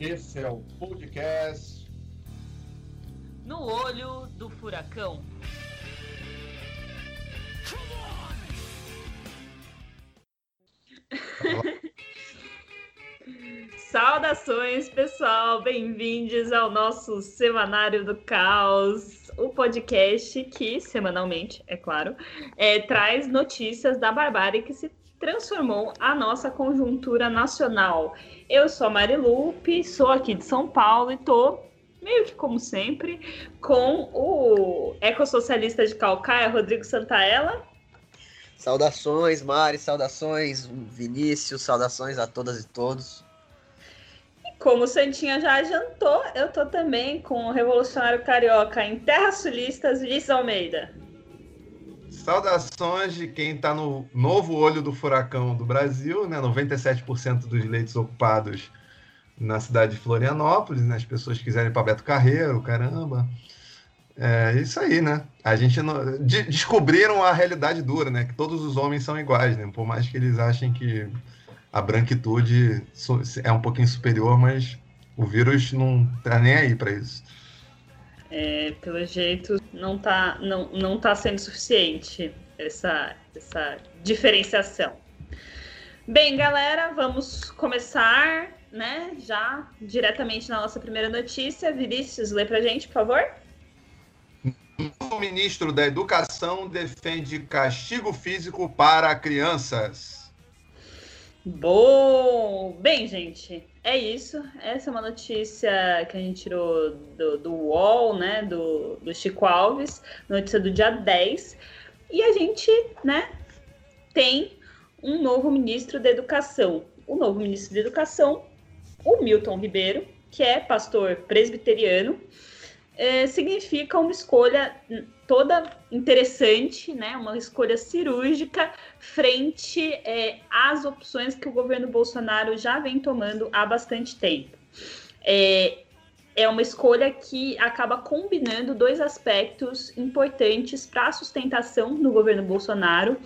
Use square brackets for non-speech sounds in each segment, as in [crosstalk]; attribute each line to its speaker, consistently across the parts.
Speaker 1: Esse é o podcast
Speaker 2: No Olho do Furacão. [laughs] Saudações, pessoal! Bem-vindos ao nosso Semanário do Caos, o podcast que, semanalmente, é claro, é, traz notícias da barbárie que se transformou a nossa conjuntura nacional. Eu sou a Marilupe, sou aqui de São Paulo e tô meio que como sempre com o ecossocialista de Calcaia, Rodrigo Santaella.
Speaker 3: Saudações, Mari, saudações, Vinícius, saudações a todas e todos.
Speaker 2: E como o Santinha já adiantou, eu tô também com o revolucionário carioca em Terras Sulistas, Vinícius Almeida.
Speaker 1: Saudações de quem está no novo olho do furacão do Brasil, né? 97% dos leitos ocupados na cidade de Florianópolis, né? As pessoas quiserem para Beto Carreiro, caramba. É isso aí, né? A gente não... de descobriram a realidade dura, né? Que todos os homens são iguais, né? Por mais que eles achem que a branquitude é um pouquinho superior, mas o vírus não tá nem aí para isso.
Speaker 2: É, pelo jeito, não tá, não, não tá sendo suficiente essa, essa diferenciação. Bem, galera, vamos começar, né? Já diretamente na nossa primeira notícia. Vinícius, lê pra gente, por favor.
Speaker 1: O ministro da Educação defende castigo físico para crianças.
Speaker 2: Bom, bem, gente, é isso. Essa é uma notícia que a gente tirou do, do UOL, né? Do, do Chico Alves, notícia do dia 10. E a gente, né, tem um novo ministro da Educação. O novo ministro da Educação, o Milton Ribeiro, que é pastor presbiteriano, é, significa uma escolha toda interessante, né? Uma escolha cirúrgica frente é, às opções que o governo Bolsonaro já vem tomando há bastante tempo. É, é uma escolha que acaba combinando dois aspectos importantes para a sustentação do governo Bolsonaro.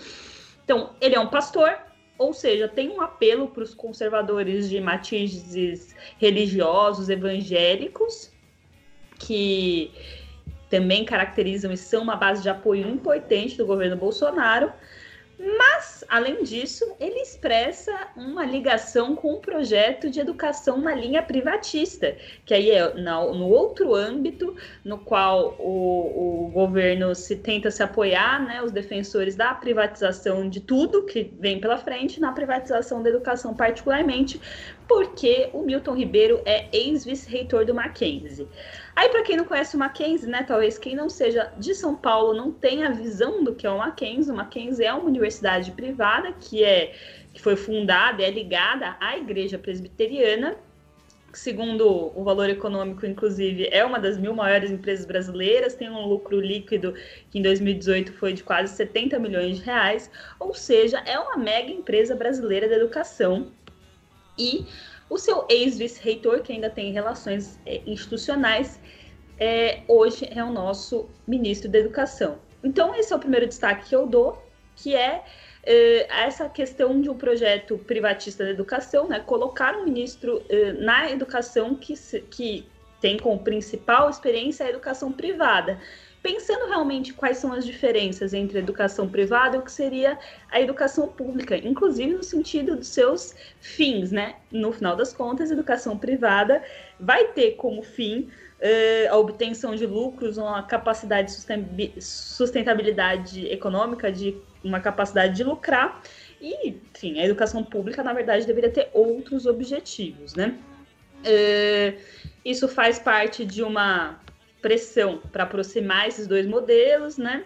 Speaker 2: Então, ele é um pastor, ou seja, tem um apelo para os conservadores de matizes religiosos, evangélicos, que também caracterizam e são uma base de apoio importante do governo Bolsonaro. Mas, além disso, ele expressa uma ligação com um projeto de educação na linha privatista, que aí é no outro âmbito no qual o, o, governo se tenta se apoiar, né, os defensores da privatização de tudo que vem pela frente, na privatização da educação particularmente, porque o Milton Ribeiro é ex-vice-reitor do Mackenzie. Aí, para quem não conhece o Mackenzie, né, talvez quem não seja de São Paulo não tenha a visão do que é o Mackenzie. O Mackenzie é uma universidade privada que é que foi fundada, é ligada à Igreja Presbiteriana. Segundo o valor econômico, inclusive, é uma das mil maiores empresas brasileiras, tem um lucro líquido que em 2018 foi de quase 70 milhões de reais, ou seja, é uma mega empresa brasileira da educação. E o seu ex-vice-reitor, que ainda tem relações é, institucionais, é, hoje é o nosso ministro da Educação. Então, esse é o primeiro destaque que eu dou, que é, é essa questão de um projeto privatista da educação, né? Colocar um ministro é, na educação que, que tem como principal experiência a educação privada pensando realmente quais são as diferenças entre a educação privada e o que seria a educação pública, inclusive no sentido dos seus fins, né? No final das contas, a educação privada vai ter como fim uh, a obtenção de lucros, uma capacidade de sustentabilidade econômica, de uma capacidade de lucrar, e, enfim, a educação pública, na verdade, deveria ter outros objetivos, né? Uh, isso faz parte de uma pressão para aproximar esses dois modelos, né?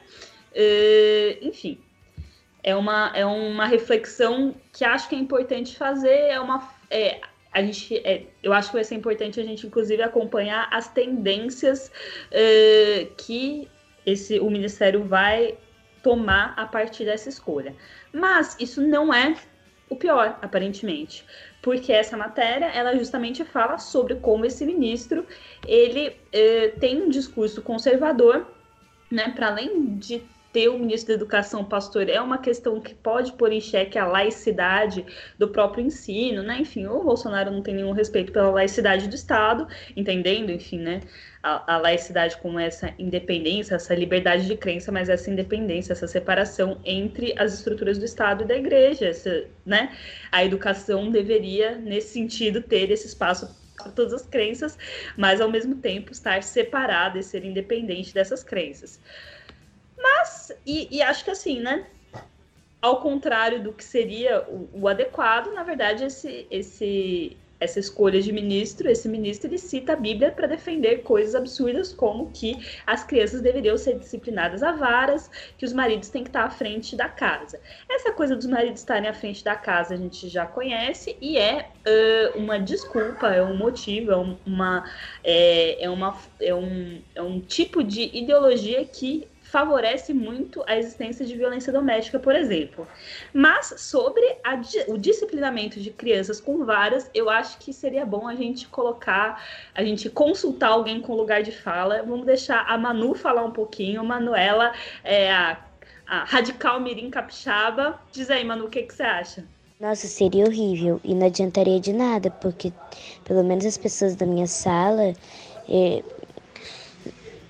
Speaker 2: Uh, enfim, é uma, é uma reflexão que acho que é importante fazer, é uma. É, a gente, é, eu acho que vai ser importante a gente, inclusive, acompanhar as tendências uh, que esse, o Ministério vai tomar a partir dessa escolha. Mas isso não é o pior, aparentemente, porque essa matéria ela justamente fala sobre como esse ministro ele eh, tem um discurso conservador, né, para além de ter o ministro da Educação pastor é uma questão que pode pôr em xeque a laicidade do próprio ensino, né? Enfim, o Bolsonaro não tem nenhum respeito pela laicidade do Estado, entendendo, enfim, né? A, a laicidade como essa independência, essa liberdade de crença, mas essa independência, essa separação entre as estruturas do Estado e da Igreja, essa, né? A educação deveria, nesse sentido, ter esse espaço para todas as crenças, mas ao mesmo tempo estar separada e ser independente dessas crenças. Mas, e, e acho que assim, né? Ao contrário do que seria o, o adequado, na verdade, esse, esse, essa escolha de ministro, esse ministro ele cita a Bíblia para defender coisas absurdas como que as crianças deveriam ser disciplinadas a varas, que os maridos têm que estar à frente da casa. Essa coisa dos maridos estarem à frente da casa a gente já conhece e é uh, uma desculpa, é um motivo, é uma é, é, uma, é, um, é um tipo de ideologia que favorece muito a existência de violência doméstica, por exemplo. Mas sobre a, o disciplinamento de crianças com varas, eu acho que seria bom a gente colocar, a gente consultar alguém com lugar de fala. Vamos deixar a Manu falar um pouquinho. Manuela é a, a radical mirim capixaba. Diz aí, Manu, o que, que você acha?
Speaker 4: Nossa, seria horrível e não adiantaria de nada, porque pelo menos as pessoas da minha sala eh,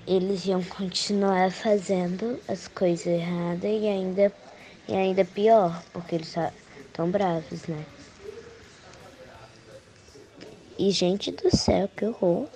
Speaker 4: eles iam continuar fazendo as coisas erradas e ainda, e ainda pior, porque eles estão bravos, né? E gente do céu, que horror.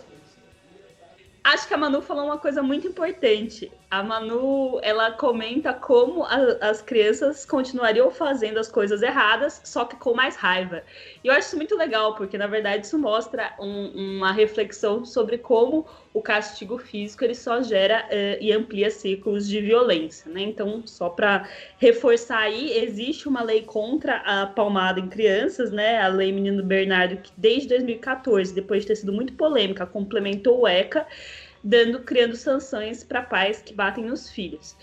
Speaker 2: Acho que a Manu falou uma coisa muito importante. A Manu, ela comenta como a, as crianças continuariam fazendo as coisas erradas, só que com mais raiva. E eu acho isso muito legal, porque na verdade isso mostra um, uma reflexão sobre como o castigo físico ele só gera uh, e amplia ciclos de violência, né? Então, só para reforçar aí, existe uma lei contra a palmada em crianças, né? A lei Menino Bernardo, que desde 2014, depois de ter sido muito polêmica, complementou o ECA, dando, criando sanções para pais que batem nos filhos.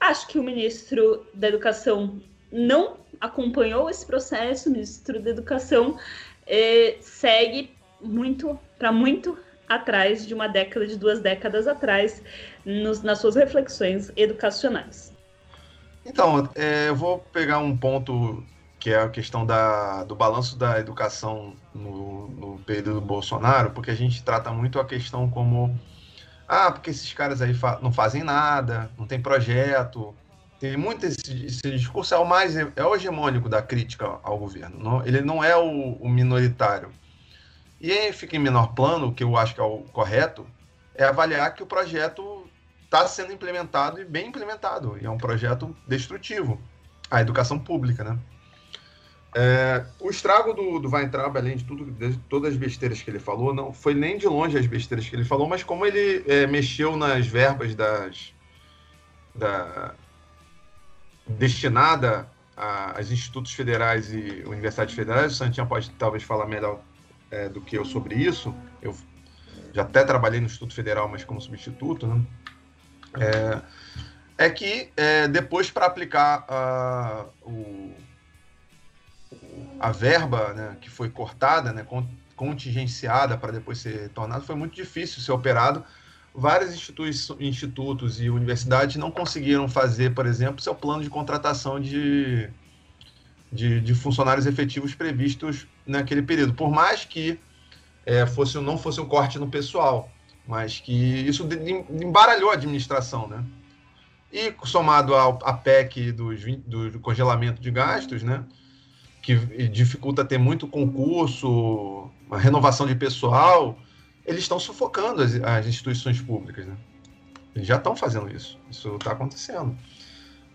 Speaker 2: Acho que o ministro da Educação não acompanhou esse processo, o ministro da Educação eh, segue muito para muito atrás de uma década, de duas décadas atrás, nos, nas suas reflexões educacionais.
Speaker 1: Então, é, eu vou pegar um ponto que é a questão da, do balanço da educação no, no período Bolsonaro, porque a gente trata muito a questão como ah, porque esses caras aí fa não fazem nada, não tem projeto. Tem muito esse, esse discurso é o mais é o hegemônico da crítica ao governo. Não, ele não é o, o minoritário. E aí fica em menor plano, o que eu acho que é o correto, é avaliar que o projeto está sendo implementado e bem implementado. E é um projeto destrutivo. A educação pública, né? É, o estrago do, do Weintraub, além de tudo, de todas as besteiras que ele falou, não foi nem de longe as besteiras que ele falou, mas como ele é, mexeu nas verbas das da, destinada às institutos federais e universidades federais. O Santinha pode talvez falar melhor é, do que eu sobre isso. Eu já até trabalhei no Instituto Federal, mas como substituto, né? É, é que é, depois para aplicar uh, o a verba né, que foi cortada, né, contingenciada para depois ser tornada, foi muito difícil ser operado. Vários institutos, institutos e universidades não conseguiram fazer, por exemplo, seu plano de contratação de, de, de funcionários efetivos previstos naquele período. Por mais que é, fosse, não fosse um corte no pessoal, mas que isso embaralhou a administração, né? E somado ao, à PEC dos, do congelamento de gastos, né? Que dificulta ter muito concurso, uma renovação de pessoal, eles estão sufocando as, as instituições públicas. Né? Eles já estão fazendo isso. Isso está acontecendo.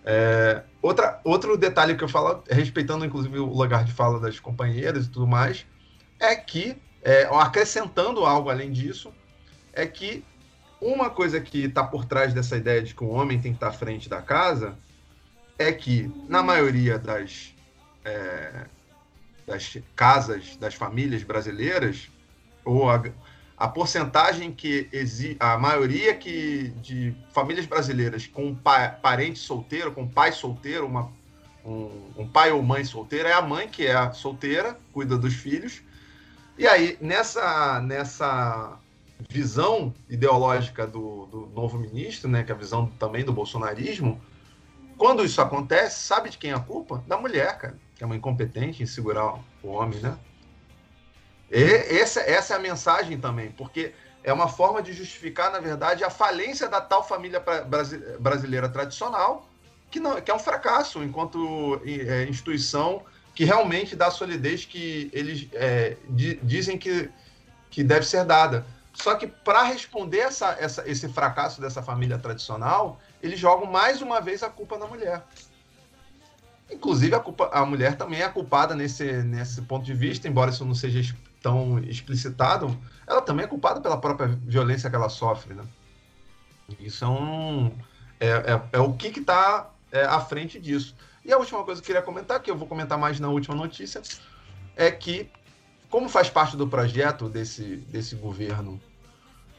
Speaker 1: É, outra, outro detalhe que eu falo, respeitando inclusive o lugar de fala das companheiras e tudo mais, é que, é, acrescentando algo além disso, é que uma coisa que está por trás dessa ideia de que o homem tem que estar tá à frente da casa é que, na maioria das é, das casas, das famílias brasileiras, ou a, a porcentagem que existe, a maioria que de famílias brasileiras com pa, parente solteiro, com pai solteiro, uma, um, um, pai ou mãe solteira, é a mãe que é a solteira, cuida dos filhos. E aí, nessa, nessa visão ideológica do, do novo ministro, né, que é a visão também do bolsonarismo, quando isso acontece, sabe de quem é a culpa? Da mulher, cara, que é uma incompetente em segurar o homem, né? E essa, essa é a mensagem também, porque é uma forma de justificar, na verdade, a falência da tal família brasileira tradicional, que, não, que é um fracasso enquanto é, instituição que realmente dá a solidez que eles é, di, dizem que, que deve ser dada. Só que para responder essa, essa, esse fracasso dessa família tradicional, eles jogam mais uma vez a culpa na mulher. Inclusive, a, culpa, a mulher também é culpada nesse, nesse ponto de vista, embora isso não seja tão explicitado, ela também é culpada pela própria violência que ela sofre. Né? Isso é, um, é, é, é o que está é, à frente disso. E a última coisa que eu queria comentar, que eu vou comentar mais na última notícia, é que, como faz parte do projeto desse, desse governo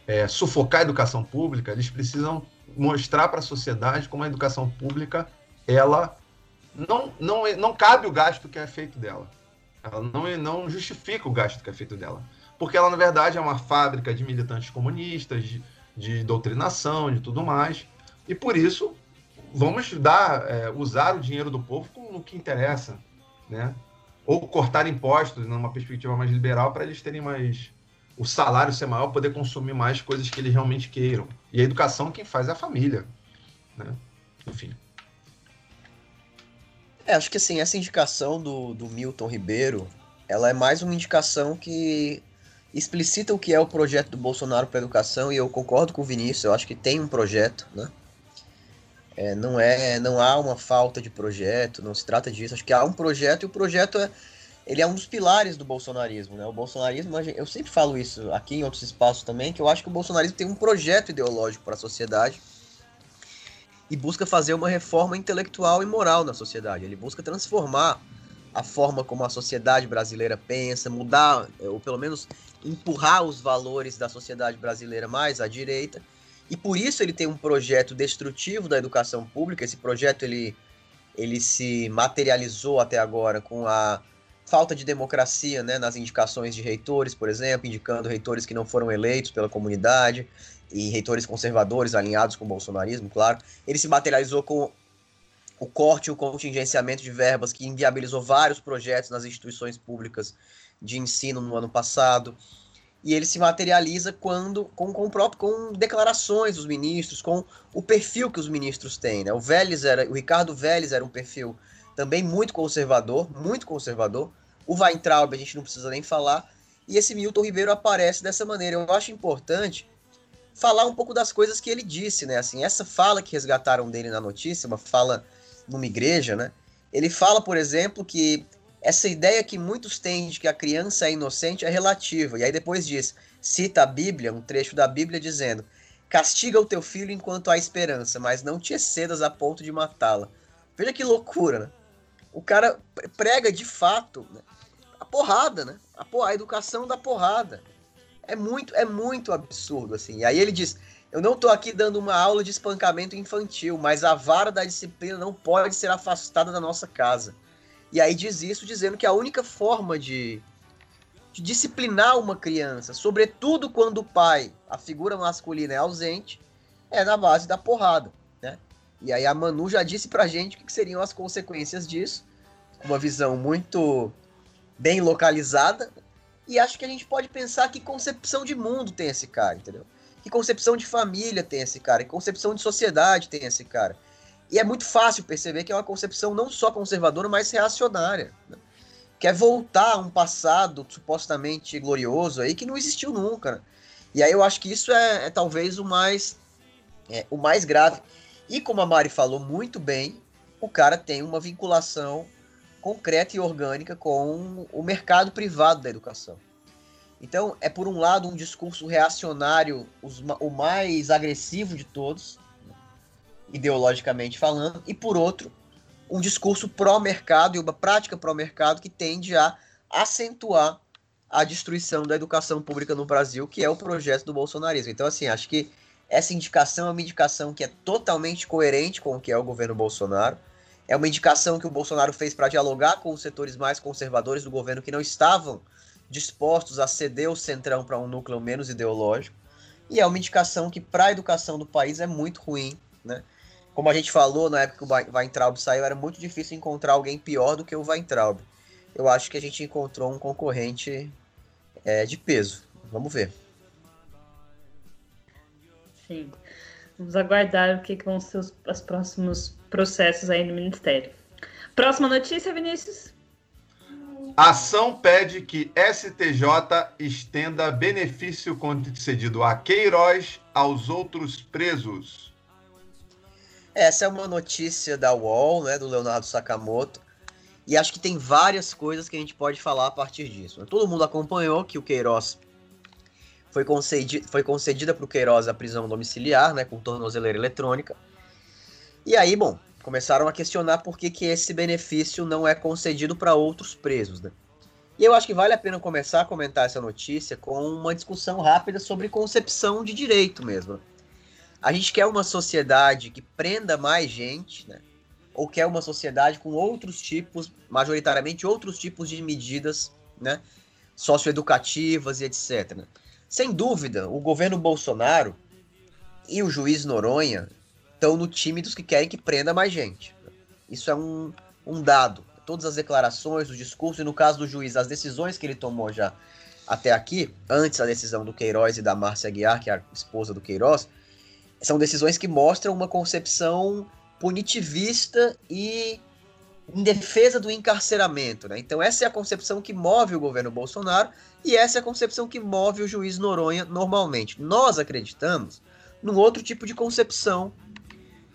Speaker 1: é, sufocar a educação pública, eles precisam mostrar para a sociedade como a educação pública ela não, não, não cabe o gasto que é feito dela. Ela não, não justifica o gasto que é feito dela. Porque ela, na verdade, é uma fábrica de militantes comunistas, de, de doutrinação, de tudo mais. E por isso, vamos dar, é, usar o dinheiro do povo no que interessa. Né? Ou cortar impostos numa perspectiva mais liberal para eles terem mais. o salário ser maior, poder consumir mais coisas que eles realmente queiram. E a educação quem faz é a família. Né? Enfim.
Speaker 3: É, acho que assim, essa indicação do, do Milton Ribeiro, ela é mais uma indicação que explicita o que é o projeto do Bolsonaro para a educação, e eu concordo com o Vinícius, eu acho que tem um projeto, né? É, não é, não há uma falta de projeto, não se trata disso. Acho que há um projeto e o projeto é, ele é um dos pilares do bolsonarismo, né? O bolsonarismo, eu sempre falo isso aqui em outros espaços também, que eu acho que o bolsonarismo tem um projeto ideológico para a sociedade e busca fazer uma reforma intelectual e moral na sociedade. Ele busca transformar a forma como a sociedade brasileira pensa, mudar, ou pelo menos empurrar os valores da sociedade brasileira mais à direita. E por isso ele tem um projeto destrutivo da educação pública. Esse projeto ele, ele se materializou até agora com a falta de democracia né, nas indicações de reitores, por exemplo, indicando reitores que não foram eleitos pela comunidade, e reitores conservadores alinhados com o bolsonarismo, claro. Ele se materializou com o corte e o contingenciamento de verbas que inviabilizou vários projetos nas instituições públicas de ensino no ano passado. E ele se materializa quando com, com, próprio, com declarações dos ministros, com o perfil que os ministros têm. Né? O Vélez era, o Ricardo Vélez era um perfil também muito conservador, muito conservador. O Weintraub a gente não precisa nem falar. E esse Milton Ribeiro aparece dessa maneira. Eu acho importante falar um pouco das coisas que ele disse, né? Assim, essa fala que resgataram dele na notícia, uma fala numa igreja, né? Ele fala, por exemplo, que essa ideia que muitos têm de que a criança é inocente é relativa. E aí depois diz, cita a Bíblia, um trecho da Bíblia dizendo: "Castiga o teu filho enquanto há esperança, mas não te excedas a ponto de matá-la". Veja que loucura, né? O cara prega de fato né? Porrada, né? A, a educação da porrada. É muito, é muito absurdo, assim. E aí ele diz: Eu não estou aqui dando uma aula de espancamento infantil, mas a vara da disciplina não pode ser afastada da nossa casa. E aí diz isso dizendo que a única forma de, de disciplinar uma criança, sobretudo quando o pai, a figura masculina, é ausente, é na base da porrada, né? E aí a Manu já disse pra gente o que seriam as consequências disso, uma visão muito bem localizada, e acho que a gente pode pensar que concepção de mundo tem esse cara, entendeu? Que concepção de família tem esse cara, que concepção de sociedade tem esse cara. E é muito fácil perceber que é uma concepção não só conservadora, mas reacionária. Né? Quer voltar a um passado supostamente glorioso aí que não existiu nunca. Né? E aí eu acho que isso é, é talvez o mais, é, o mais grave. E como a Mari falou muito bem, o cara tem uma vinculação concreta e orgânica com o mercado privado da educação. Então, é por um lado um discurso reacionário, os, o mais agressivo de todos, ideologicamente falando, e por outro, um discurso pró-mercado e uma prática pró-mercado que tende a acentuar a destruição da educação pública no Brasil, que é o projeto do bolsonarismo. Então, assim, acho que essa indicação é uma indicação que é totalmente coerente com o que é o governo Bolsonaro é uma indicação que o Bolsonaro fez para dialogar com os setores mais conservadores do governo que não estavam dispostos a ceder o centrão para um núcleo menos ideológico. E é uma indicação que para a educação do país é muito ruim, né? como a gente falou na época que o Weintraub saiu, era muito difícil encontrar alguém pior do que o Weintraub. Eu acho que a gente encontrou um concorrente é, de peso. Vamos ver.
Speaker 2: Sim. Vamos aguardar o que, vão ser os, os próximos processos aí no Ministério. Próxima notícia, Vinícius.
Speaker 1: Ação pede que STJ estenda benefício concedido a Queiroz aos outros presos.
Speaker 3: Essa é uma notícia da UOL, né, do Leonardo Sakamoto, e acho que tem várias coisas que a gente pode falar a partir disso. Todo mundo acompanhou que o Queiroz foi, concedi foi concedida para o Queiroz a prisão domiciliar, né, com tornozeleira eletrônica. E aí, bom, começaram a questionar por que, que esse benefício não é concedido para outros presos, né? E eu acho que vale a pena começar a comentar essa notícia com uma discussão rápida sobre concepção de direito mesmo. A gente quer uma sociedade que prenda mais gente, né? Ou quer uma sociedade com outros tipos, majoritariamente outros tipos de medidas, né? Socioeducativas e etc. Né? Sem dúvida, o governo Bolsonaro e o juiz Noronha estão no time dos que querem que prenda mais gente. Isso é um, um dado. Todas as declarações, o discurso, e no caso do juiz, as decisões que ele tomou já até aqui, antes da decisão do Queiroz e da Márcia Aguiar, que é a esposa do Queiroz, são decisões que mostram uma concepção punitivista e em defesa do encarceramento. Né? Então, essa é a concepção que move o governo Bolsonaro e essa é a concepção que move o juiz Noronha normalmente. Nós acreditamos num outro tipo de concepção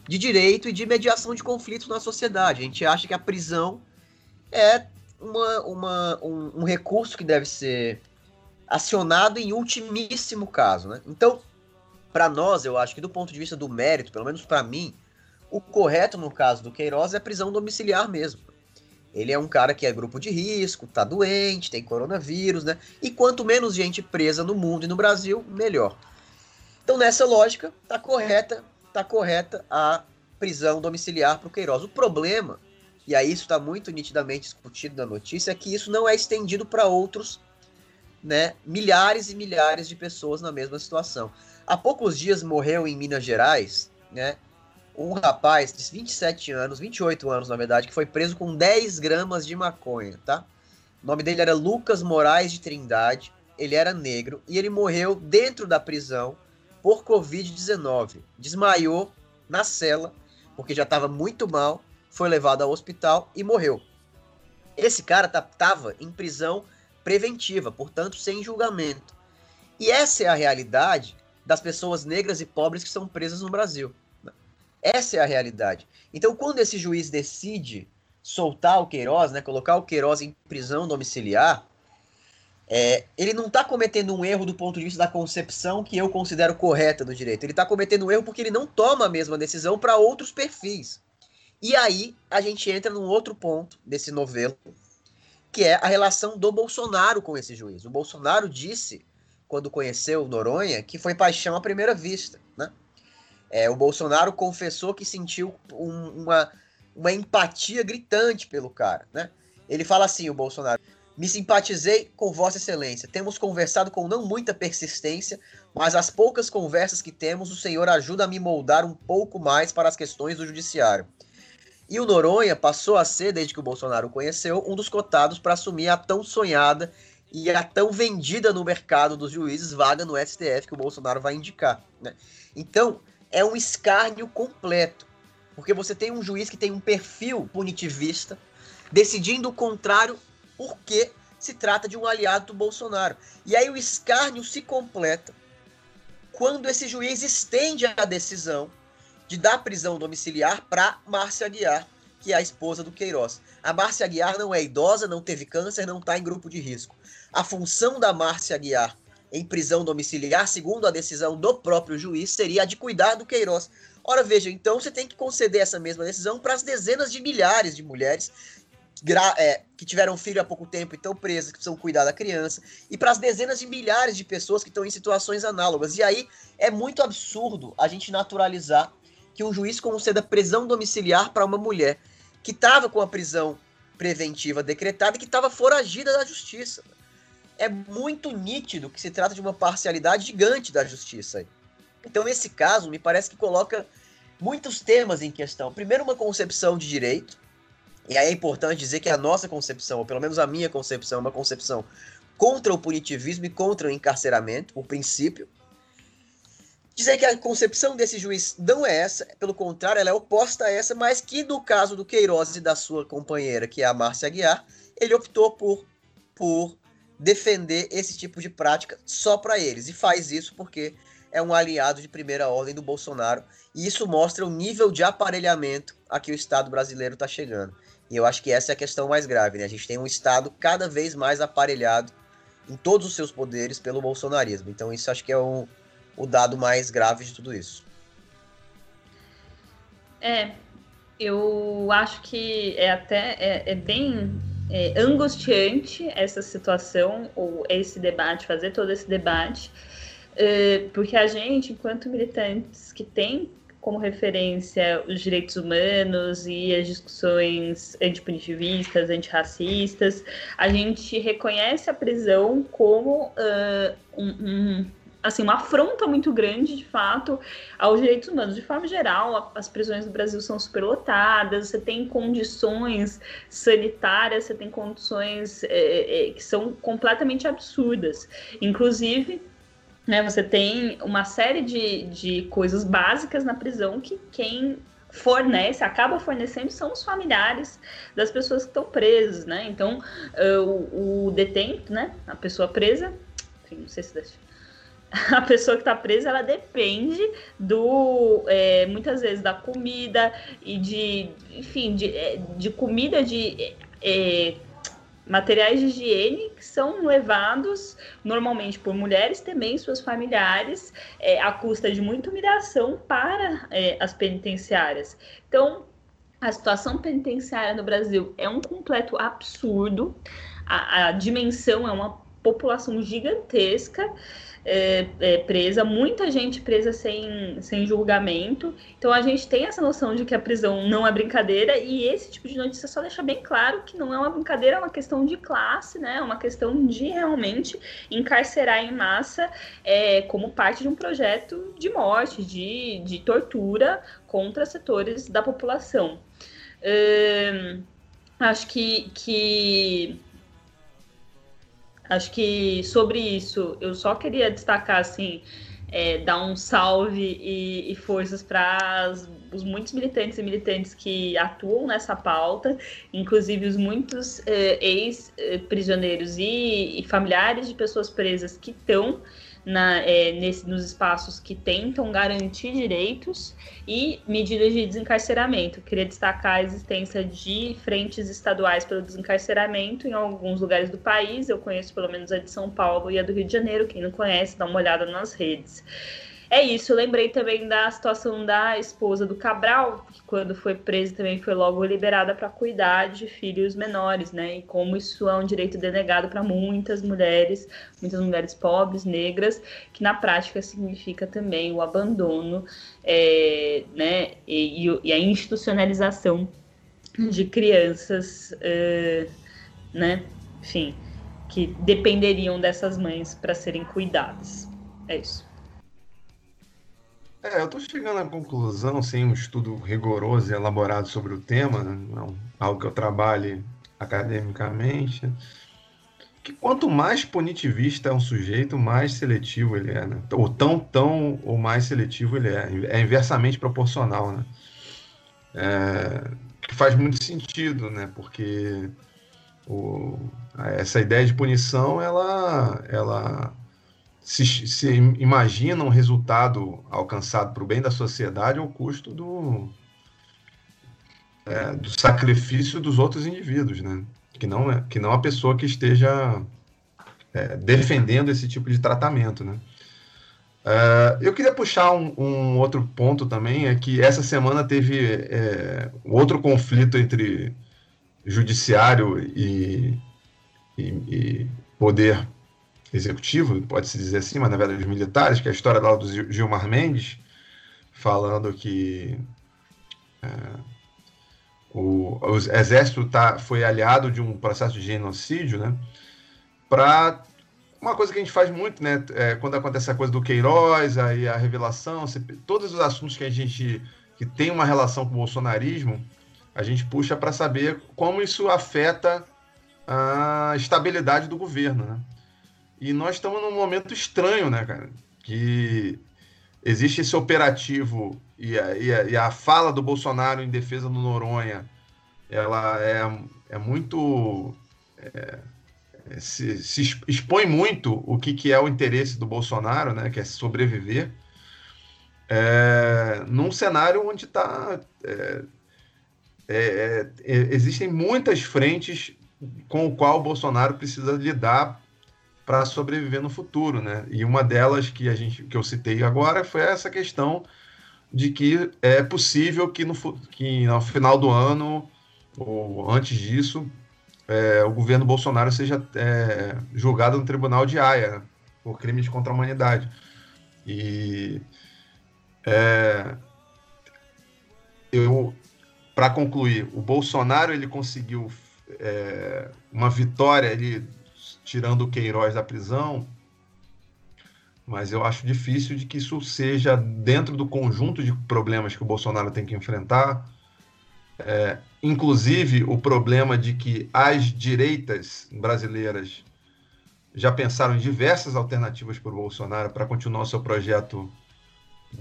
Speaker 3: de direito e de mediação de conflitos na sociedade. A gente acha que a prisão é uma, uma, um, um recurso que deve ser acionado em ultimíssimo caso. Né? Então, para nós, eu acho que do ponto de vista do mérito, pelo menos para mim, o correto no caso do Queiroz é prisão domiciliar mesmo. Ele é um cara que é grupo de risco, tá doente, tem coronavírus, né? E quanto menos gente presa no mundo e no Brasil, melhor. Então, nessa lógica, tá correta, tá correta a prisão domiciliar para o Queiroz. O problema, e aí isso está muito nitidamente discutido na notícia, é que isso não é estendido para outros, né? Milhares e milhares de pessoas na mesma situação. Há poucos dias morreu em Minas Gerais, né? um rapaz de 27 anos, 28 anos na verdade, que foi preso com 10 gramas de maconha, tá? O nome dele era Lucas Moraes de Trindade, ele era negro e ele morreu dentro da prisão por Covid-19. Desmaiou na cela, porque já estava muito mal, foi levado ao hospital e morreu. Esse cara estava em prisão preventiva, portanto, sem julgamento. E essa é a realidade das pessoas negras e pobres que são presas no Brasil. Essa é a realidade. Então, quando esse juiz decide soltar o Queiroz, né, colocar o Queiroz em prisão domiciliar, é, ele não está cometendo um erro do ponto de vista da concepção que eu considero correta do direito. Ele está cometendo um erro porque ele não toma a mesma decisão para outros perfis. E aí a gente entra num outro ponto desse novelo, que é a relação do Bolsonaro com esse juiz. O Bolsonaro disse, quando conheceu Noronha, que foi paixão à primeira vista. Né? É, o Bolsonaro confessou que sentiu um, uma, uma empatia gritante pelo cara, né? Ele fala assim, o Bolsonaro, me simpatizei com Vossa Excelência. Temos conversado com não muita persistência, mas as poucas conversas que temos, o Senhor ajuda a me moldar um pouco mais para as questões do judiciário. E o Noronha passou a ser, desde que o Bolsonaro o conheceu, um dos cotados para assumir a tão sonhada e a tão vendida no mercado dos juízes vaga no STF que o Bolsonaro vai indicar. Né? Então, é um escárnio completo. Porque você tem um juiz que tem um perfil punitivista, decidindo o contrário porque se trata de um aliado do Bolsonaro. E aí o escárnio se completa quando esse juiz estende a decisão de dar prisão domiciliar para Márcia Aguiar, que é a esposa do Queiroz. A Márcia Aguiar não é idosa, não teve câncer, não está em grupo de risco. A função da Márcia Aguiar em prisão domiciliar, segundo a decisão do próprio juiz, seria a de cuidar do Queiroz. Ora, veja, então você tem que conceder essa mesma decisão para as dezenas de milhares de mulheres é, que tiveram filho há pouco tempo e estão presas, que precisam cuidar da criança, e para as dezenas de milhares de pessoas que estão em situações análogas. E aí é muito absurdo a gente naturalizar que um juiz conceda prisão domiciliar para uma mulher que estava com a prisão preventiva decretada e que estava foragida da justiça é muito nítido que se trata de uma parcialidade gigante da justiça. Então, nesse caso, me parece que coloca muitos temas em questão. Primeiro, uma concepção de direito, e aí é importante dizer que a nossa concepção, ou pelo menos a minha concepção, é uma concepção contra o punitivismo e contra o encarceramento, por princípio. Dizer que a concepção desse juiz não é essa, pelo contrário, ela é oposta a essa, mas que no caso do Queiroz e da sua companheira, que é a Márcia Aguiar, ele optou por, por defender esse tipo de prática só para eles. E faz isso porque é um aliado de primeira ordem do Bolsonaro. E isso mostra o nível de aparelhamento a que o Estado brasileiro está chegando. E eu acho que essa é a questão mais grave. Né? A gente tem um Estado cada vez mais aparelhado em todos os seus poderes pelo bolsonarismo. Então, isso acho que é o, o dado mais grave de tudo isso.
Speaker 2: É, eu acho que é até é, é bem é, angustiante essa situação, ou esse debate, fazer todo esse debate, é, porque a gente, enquanto militantes que tem como referência os direitos humanos e as discussões antipunitivistas, antirracistas, a gente reconhece a prisão como uh, um, um assim, uma afronta muito grande, de fato, aos direitos humanos. De forma geral, as prisões do Brasil são superlotadas, você tem condições sanitárias, você tem condições é, é, que são completamente absurdas. Inclusive, né, você tem uma série de, de coisas básicas na prisão que quem fornece, acaba fornecendo, são os familiares das pessoas que estão presas, né? Então, uh, o, o detento, né, a pessoa presa, enfim, não sei se [laughs] a pessoa que está presa ela depende do é, muitas vezes da comida e de enfim de, é, de comida de é, materiais de higiene que são levados normalmente por mulheres também suas familiares é, à custa de muita humilhação para é, as penitenciárias. Então a situação penitenciária no Brasil é um completo absurdo. A, a dimensão é uma população gigantesca é, é, presa, muita gente presa sem, sem julgamento. Então a gente tem essa noção de que a prisão não é brincadeira, e esse tipo de notícia só deixa bem claro que não é uma brincadeira, é uma questão de classe, né? É uma questão de realmente encarcerar em massa é, como parte de um projeto de morte, de, de tortura contra setores da população. Hum, acho que, que Acho que sobre isso eu só queria destacar assim, é, dar um salve e, e forças para os muitos militantes e militantes que atuam nessa pauta, inclusive os muitos é, ex-prisioneiros e, e familiares de pessoas presas que estão na, é, nesse, nos espaços que tentam garantir direitos e medidas de desencarceramento. Queria destacar a existência de frentes estaduais pelo desencarceramento em alguns lugares do país. Eu conheço pelo menos a de São Paulo e a do Rio de Janeiro. Quem não conhece, dá uma olhada nas redes. É isso, eu lembrei também da situação da esposa do Cabral, que quando foi presa também foi logo liberada para cuidar de filhos menores, né? E como isso é um direito denegado para muitas mulheres, muitas mulheres pobres, negras, que na prática significa também o abandono, é, né? E, e, a institucionalização de crianças, é, né? Enfim, que dependeriam dessas mães para serem cuidadas. É isso.
Speaker 1: É, eu estou chegando à conclusão, sem um estudo rigoroso e elaborado sobre o tema, né, não algo que eu trabalhe academicamente, que quanto mais punitivista é um sujeito, mais seletivo ele é, né? Ou tão, tão ou mais seletivo ele é. É inversamente proporcional, né? É, que faz muito sentido, né? Porque o, essa ideia de punição, ela, ela se, se imagina um resultado alcançado para o bem da sociedade ao custo do, é, do sacrifício dos outros indivíduos, né? Que não, é, que não a pessoa que esteja é, defendendo esse tipo de tratamento, né? Uh, eu queria puxar um, um, outro ponto também, é que essa semana teve é, outro conflito entre judiciário e, e, e poder executivo, pode-se dizer assim, mas na verdade os militares, que é a história lá do Gilmar Mendes, falando que é, o, o, exército tá, foi aliado de um processo de genocídio, né? Para uma coisa que a gente faz muito, né? É, quando acontece a coisa do Queiroz, aí a revelação, todos os assuntos que a gente que tem uma relação com o bolsonarismo, a gente puxa para saber como isso afeta a estabilidade do governo, né? E nós estamos num momento estranho, né, cara? Que existe esse operativo e a, e a, e a fala do Bolsonaro em defesa do Noronha, ela é, é muito... É, se, se, expõe muito o que, que é o interesse do Bolsonaro, né, que é sobreviver, é, num cenário onde está. É, é, é, existem muitas frentes com o qual o Bolsonaro precisa lidar para sobreviver no futuro, né? E uma delas que a gente que eu citei agora foi essa questão de que é possível que no, que no final do ano ou antes disso é, o governo Bolsonaro seja é, julgado no Tribunal de Haia né, por crimes contra a humanidade. E é, eu, para concluir, o Bolsonaro ele conseguiu é, uma vitória ele tirando o Queiroz da prisão, mas eu acho difícil de que isso seja dentro do conjunto de problemas que o Bolsonaro tem que enfrentar. É, inclusive o problema de que as direitas brasileiras já pensaram em diversas alternativas para o Bolsonaro para continuar o seu projeto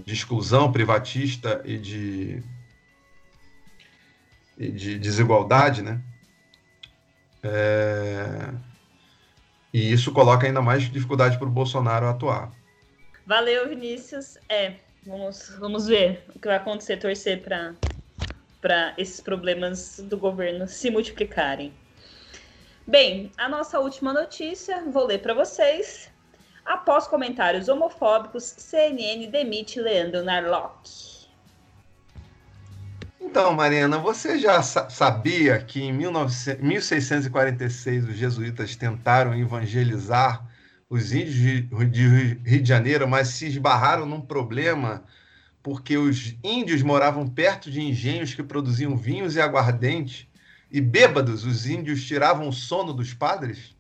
Speaker 1: de exclusão privatista e de, e de desigualdade, né? É... E isso coloca ainda mais dificuldade para o Bolsonaro atuar.
Speaker 2: Valeu, Vinícius. É, vamos, vamos ver o que vai acontecer, torcer para esses problemas do governo se multiplicarem. Bem, a nossa última notícia, vou ler para vocês. Após comentários homofóbicos, CNN demite Leandro Narlock.
Speaker 1: Então, Mariana, você já sabia que em 19... 1646 os jesuítas tentaram evangelizar os índios de Rio de Janeiro, mas se esbarraram num problema porque os índios moravam perto de engenhos que produziam vinhos e aguardente, e bêbados os índios tiravam o sono dos padres?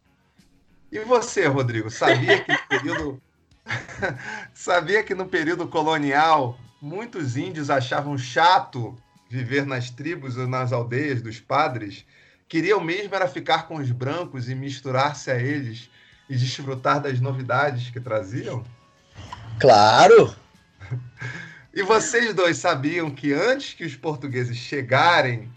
Speaker 1: E você, Rodrigo, sabia que no período [laughs] sabia que no período colonial muitos índios achavam chato viver nas tribos ou nas aldeias dos padres? Queriam mesmo era ficar com os brancos e misturar-se a eles e desfrutar das novidades que traziam?
Speaker 3: Claro!
Speaker 1: E vocês dois sabiam que antes que os portugueses chegarem,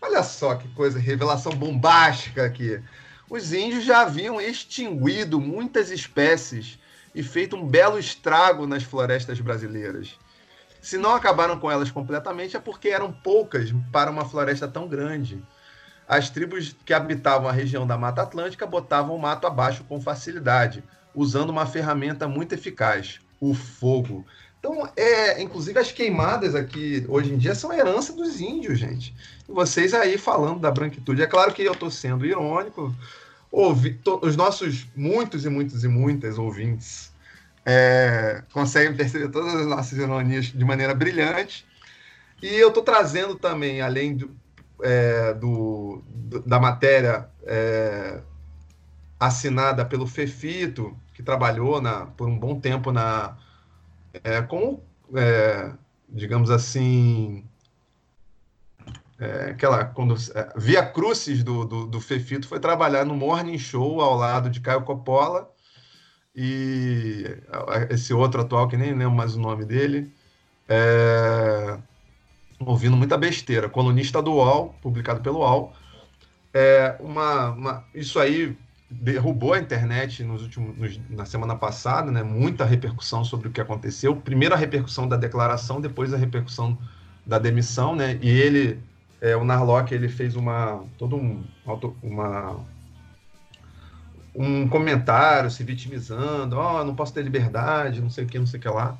Speaker 1: olha só que coisa, revelação bombástica aqui. Os índios já haviam extinguido muitas espécies e feito um belo estrago nas florestas brasileiras. Se não acabaram com elas completamente, é porque eram poucas para uma floresta tão grande. As tribos que habitavam a região da Mata Atlântica botavam o mato abaixo com facilidade, usando uma ferramenta muito eficaz, o fogo. Então, é, inclusive as queimadas aqui hoje em dia são herança dos índios, gente. E vocês aí falando da branquitude. É claro que eu estou sendo irônico. Ouvi, to, os nossos muitos e muitos e muitas ouvintes é, conseguem perceber todas as nossas ironias de maneira brilhante. E eu estou trazendo também, além do, é, do, da matéria é, assinada pelo Fefito, que trabalhou na, por um bom tempo na é, com, é, digamos assim, é, aquela quando é, Via Crucis do, do, do, Fefito foi trabalhar no Morning Show ao lado de Caio Coppola e esse outro atual que nem lembro mais o nome dele é, ouvindo muita besteira colunista do UOL publicado pelo UOL é uma, uma isso aí derrubou a internet nos últimos, nos, na semana passada, né? Muita repercussão sobre o que aconteceu. Primeiro a repercussão da declaração, depois a repercussão da demissão, né? E ele, é, o Narlock, ele fez uma todo um uma um comentário se vitimizando, ó, oh, não posso ter liberdade, não sei o que, não sei o que lá.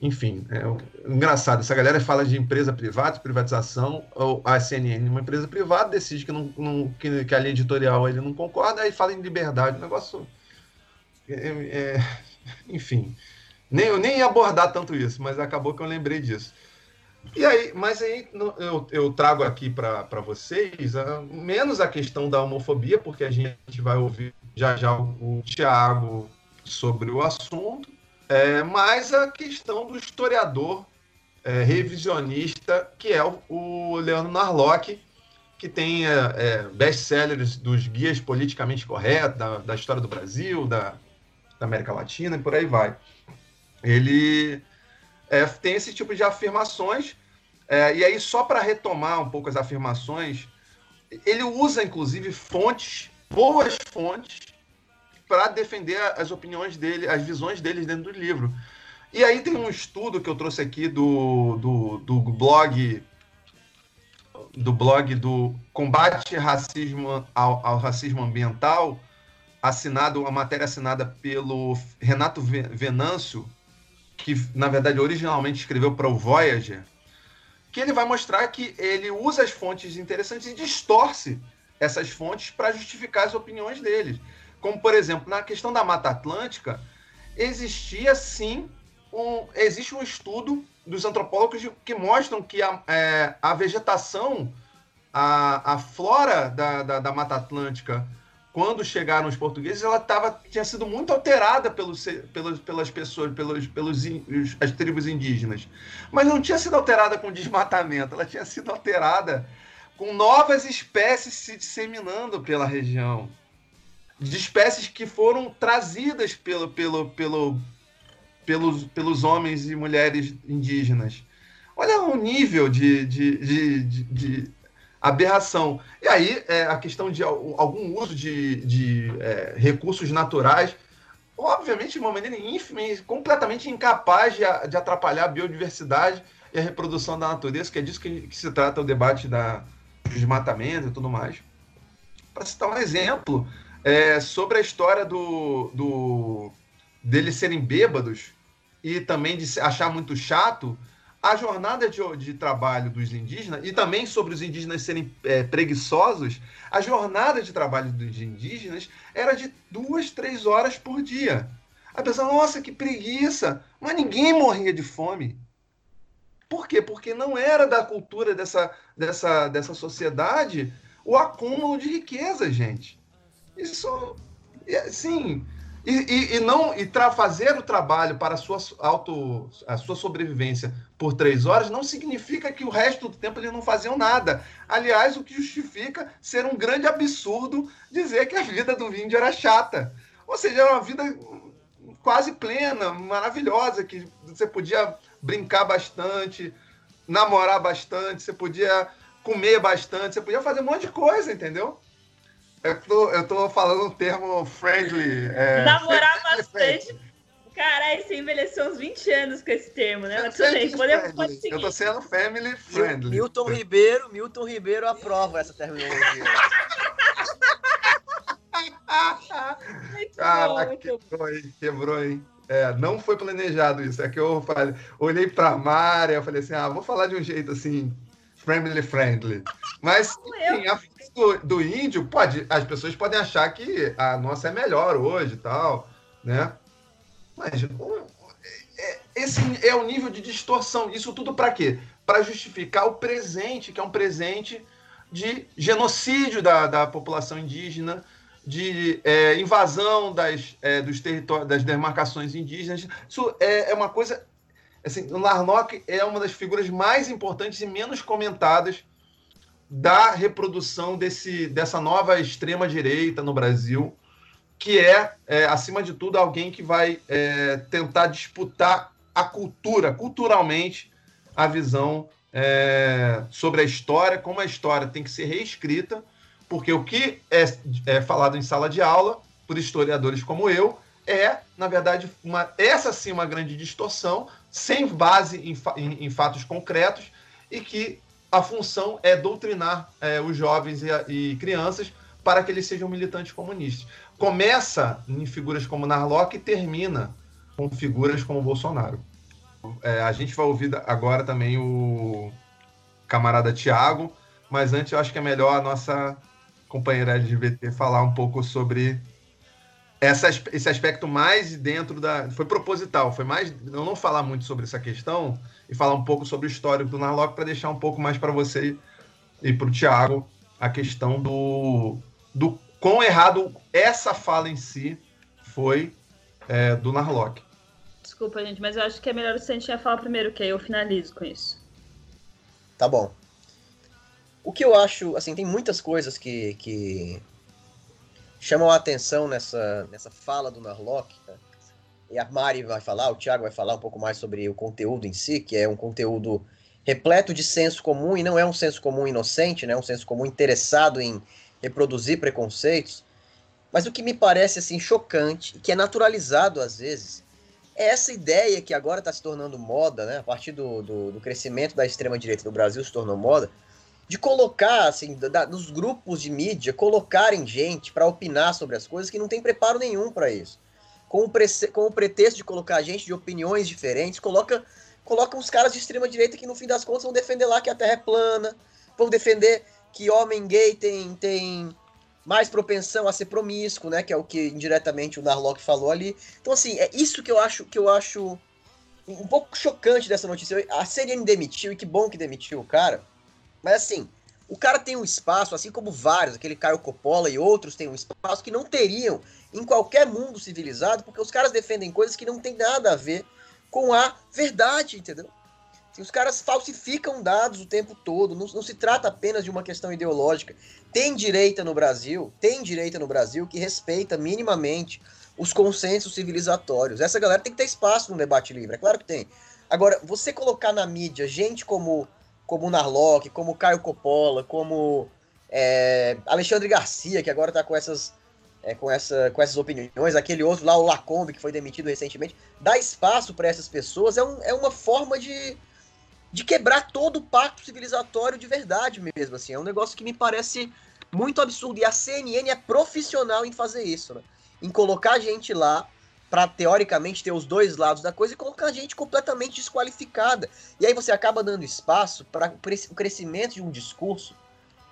Speaker 1: Enfim, é engraçado. Essa galera fala de empresa privada, privatização, ou a CNN, uma empresa privada, decide que, não, não que, que, a linha editorial ele não concorda, aí fala em liberdade. O negócio. É, é, enfim, nem, eu nem ia abordar tanto isso, mas acabou que eu lembrei disso. E aí, mas aí eu, eu trago aqui para vocês a, menos a questão da homofobia, porque a gente vai ouvir já já o, o Tiago sobre o assunto é, mas a questão do historiador é, revisionista, que é o, o Leandro Narlock, que tem é, é, best-sellers dos guias politicamente corretos, da, da história do Brasil, da, da, América Latina e por aí vai. Ele é, tem esse tipo de afirmações, é, e aí, só para retomar um pouco as afirmações, ele usa, inclusive, fontes, boas fontes, para defender as opiniões dele, as visões dele dentro do livro. E aí tem um estudo que eu trouxe aqui do, do, do blog do blog do Combate Racismo ao, ao, Racismo Ambiental, assinado, uma matéria assinada pelo Renato Venâncio, que na verdade originalmente escreveu para o Voyager, que ele vai mostrar que ele usa as fontes interessantes e distorce essas fontes para justificar as opiniões deles. Como, por exemplo, na questão da Mata Atlântica, existia sim um, existe um estudo dos antropólogos que mostram que a, é, a vegetação, a, a flora da, da, da, Mata Atlântica, quando chegaram os portugueses, ela tava, tinha sido muito alterada pelos, pelos, pelas pessoas, pelos, pelos as tribos indígenas. Mas não tinha sido alterada com desmatamento, ela tinha sido alterada com novas espécies se disseminando pela região. De espécies que foram trazidas pelo, pelo, pelo, pelos, pelos homens e mulheres indígenas. Olha o nível de, de, de, de, de aberração. E aí, é, a questão de algum uso de, de é, recursos naturais, obviamente, de uma maneira ínfima e completamente incapaz de, de, atrapalhar a biodiversidade e a reprodução da natureza, que é disso que, que se trata o debate da, desmatamento e tudo mais. Para citar um exemplo, é, sobre a história do, do deles serem bêbados, e também de achar muito chato a jornada de, de trabalho dos indígenas, e também sobre os indígenas serem é, preguiçosos, a jornada de trabalho dos indígenas era de duas, três horas por dia. A pessoa, nossa, que preguiça! Mas ninguém morria de fome. Por quê? Porque não era da cultura dessa, dessa, dessa sociedade o acúmulo de riqueza, gente. Isso, sim, e, e, e não e fazer o trabalho para a sua, auto, a sua sobrevivência por três horas não significa que o resto do tempo eles não faziam nada. Aliás, o que justifica ser um grande absurdo dizer que a vida do índio era chata. Ou seja, era uma vida quase plena, maravilhosa, que você podia brincar bastante, namorar bastante, você podia comer bastante, você podia fazer um monte de coisa, entendeu? Eu tô, eu tô falando um termo friendly.
Speaker 2: É, Namorar bastante. Caralho, você envelheceu uns 20 anos com esse termo, né? Mas tudo bem, podemos
Speaker 1: conseguir. Eu tô sendo family friendly.
Speaker 3: Milton Ribeiro, Milton Ribeiro aprova essa terminologia. [laughs]
Speaker 1: Caraca, quebrou aí, quebrou aí. É, não foi planejado isso. É que eu falei, olhei pra Mari, eu falei assim: ah, vou falar de um jeito assim, family friendly. Mas, enfim, a do, do índio, pode, as pessoas podem achar que a nossa é melhor hoje e tal, né? Mas é, esse é o nível de distorção. Isso tudo para quê? Para justificar o presente, que é um presente de genocídio da, da população indígena, de é, invasão das, é, dos territórios, das demarcações indígenas. Isso é, é uma coisa. Assim, o Larnock é uma das figuras mais importantes e menos comentadas da reprodução desse, dessa nova extrema-direita no Brasil, que é, é, acima de tudo, alguém que vai é, tentar disputar a cultura, culturalmente, a visão é, sobre a história, como a história tem que ser reescrita, porque o que é, é falado em sala de aula, por historiadores como eu, é, na verdade, uma, essa sim uma grande distorção, sem base em, em, em fatos concretos, e que a função é doutrinar é, os jovens e, e, crianças para que eles sejam militantes comunistas. Começa em figuras como Narlock e termina com figuras como Bolsonaro. É, a gente vai ouvir agora também o camarada Tiago, mas antes eu acho que é melhor a nossa companheira LGBT falar um pouco sobre essa, esse aspecto mais dentro da. Foi proposital, foi mais. Eu não falar muito sobre essa questão e falar um pouco sobre o histórico do Narlock para deixar um pouco mais para você e para o Tiago a questão do, do quão errado essa fala em si foi é, do Narlock.
Speaker 2: Desculpa, gente, mas eu acho que é melhor o Santinha falar primeiro, que aí eu finalizo com isso.
Speaker 3: Tá bom. O que eu acho, assim, tem muitas coisas que, que chamam a atenção nessa, nessa fala do Narlock. Né? E a Mari vai falar, o Thiago vai falar um pouco mais sobre o conteúdo em si, que é um conteúdo repleto de senso comum, e não é um senso comum inocente, né? É um senso comum interessado em reproduzir preconceitos. Mas o que me parece assim chocante, que é naturalizado às vezes, é essa ideia que agora está se tornando moda, né? A partir do, do, do crescimento da extrema-direita no Brasil se tornou moda, de colocar, assim, da, dos grupos de mídia, colocarem gente para opinar sobre as coisas que não tem preparo nenhum para isso. Com o, com o pretexto de colocar gente de opiniões diferentes, coloca, coloca uns caras de extrema direita que no fim das contas vão defender lá que a Terra é plana, vão defender que homem gay tem, tem mais propensão a ser promíscuo, né? Que é o que indiretamente o Narlock falou ali. Então, assim, é isso que eu acho que eu acho um pouco chocante dessa notícia. A CNN demitiu, e que bom que demitiu o cara. Mas assim, o cara tem um espaço, assim como vários, aquele Caio Coppola e outros têm um espaço que não teriam em qualquer mundo civilizado, porque os caras defendem coisas que não tem nada a ver com a verdade, entendeu? Assim, os caras falsificam dados o tempo todo, não, não se trata apenas de uma questão ideológica. Tem direita no Brasil, tem direita no Brasil que respeita minimamente os consensos civilizatórios. Essa galera tem que ter espaço no debate livre, é claro que tem. Agora, você colocar na mídia gente como como o Narlock, como o Caio Coppola, como é, Alexandre Garcia, que agora está com essas, é, com, essa, com essas opiniões, aquele outro lá, o Lacombe, que foi demitido recentemente, dar espaço para essas pessoas é, um, é uma forma de, de quebrar todo o pacto civilizatório de verdade mesmo, assim, é um negócio que me parece muito absurdo, e a CNN é profissional em fazer isso, né? em colocar gente lá para teoricamente ter os dois lados da coisa e colocar a gente completamente desqualificada. E aí você acaba dando espaço para o crescimento de um discurso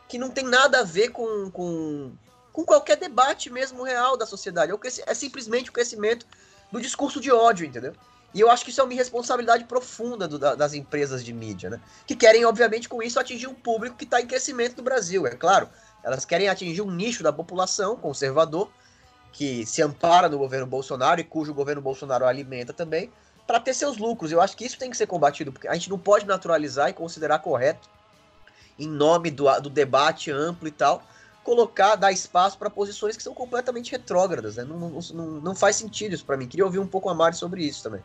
Speaker 3: que não tem nada a ver com, com, com qualquer debate mesmo real da sociedade. É, é simplesmente o crescimento do discurso de ódio, entendeu? E eu acho que isso é uma irresponsabilidade profunda do, das empresas de mídia, né? Que querem, obviamente, com isso atingir um público que está em crescimento no Brasil, é claro. Elas querem atingir um nicho da população conservador que se ampara no governo Bolsonaro e cujo governo Bolsonaro alimenta também, para ter seus lucros. Eu acho que isso tem que ser combatido, porque a gente não pode naturalizar e considerar correto, em nome do, do debate amplo e tal, colocar, dar espaço para posições que são completamente retrógradas. Né? Não, não, não, faz sentido isso para mim. Queria ouvir um pouco a Mari sobre isso também.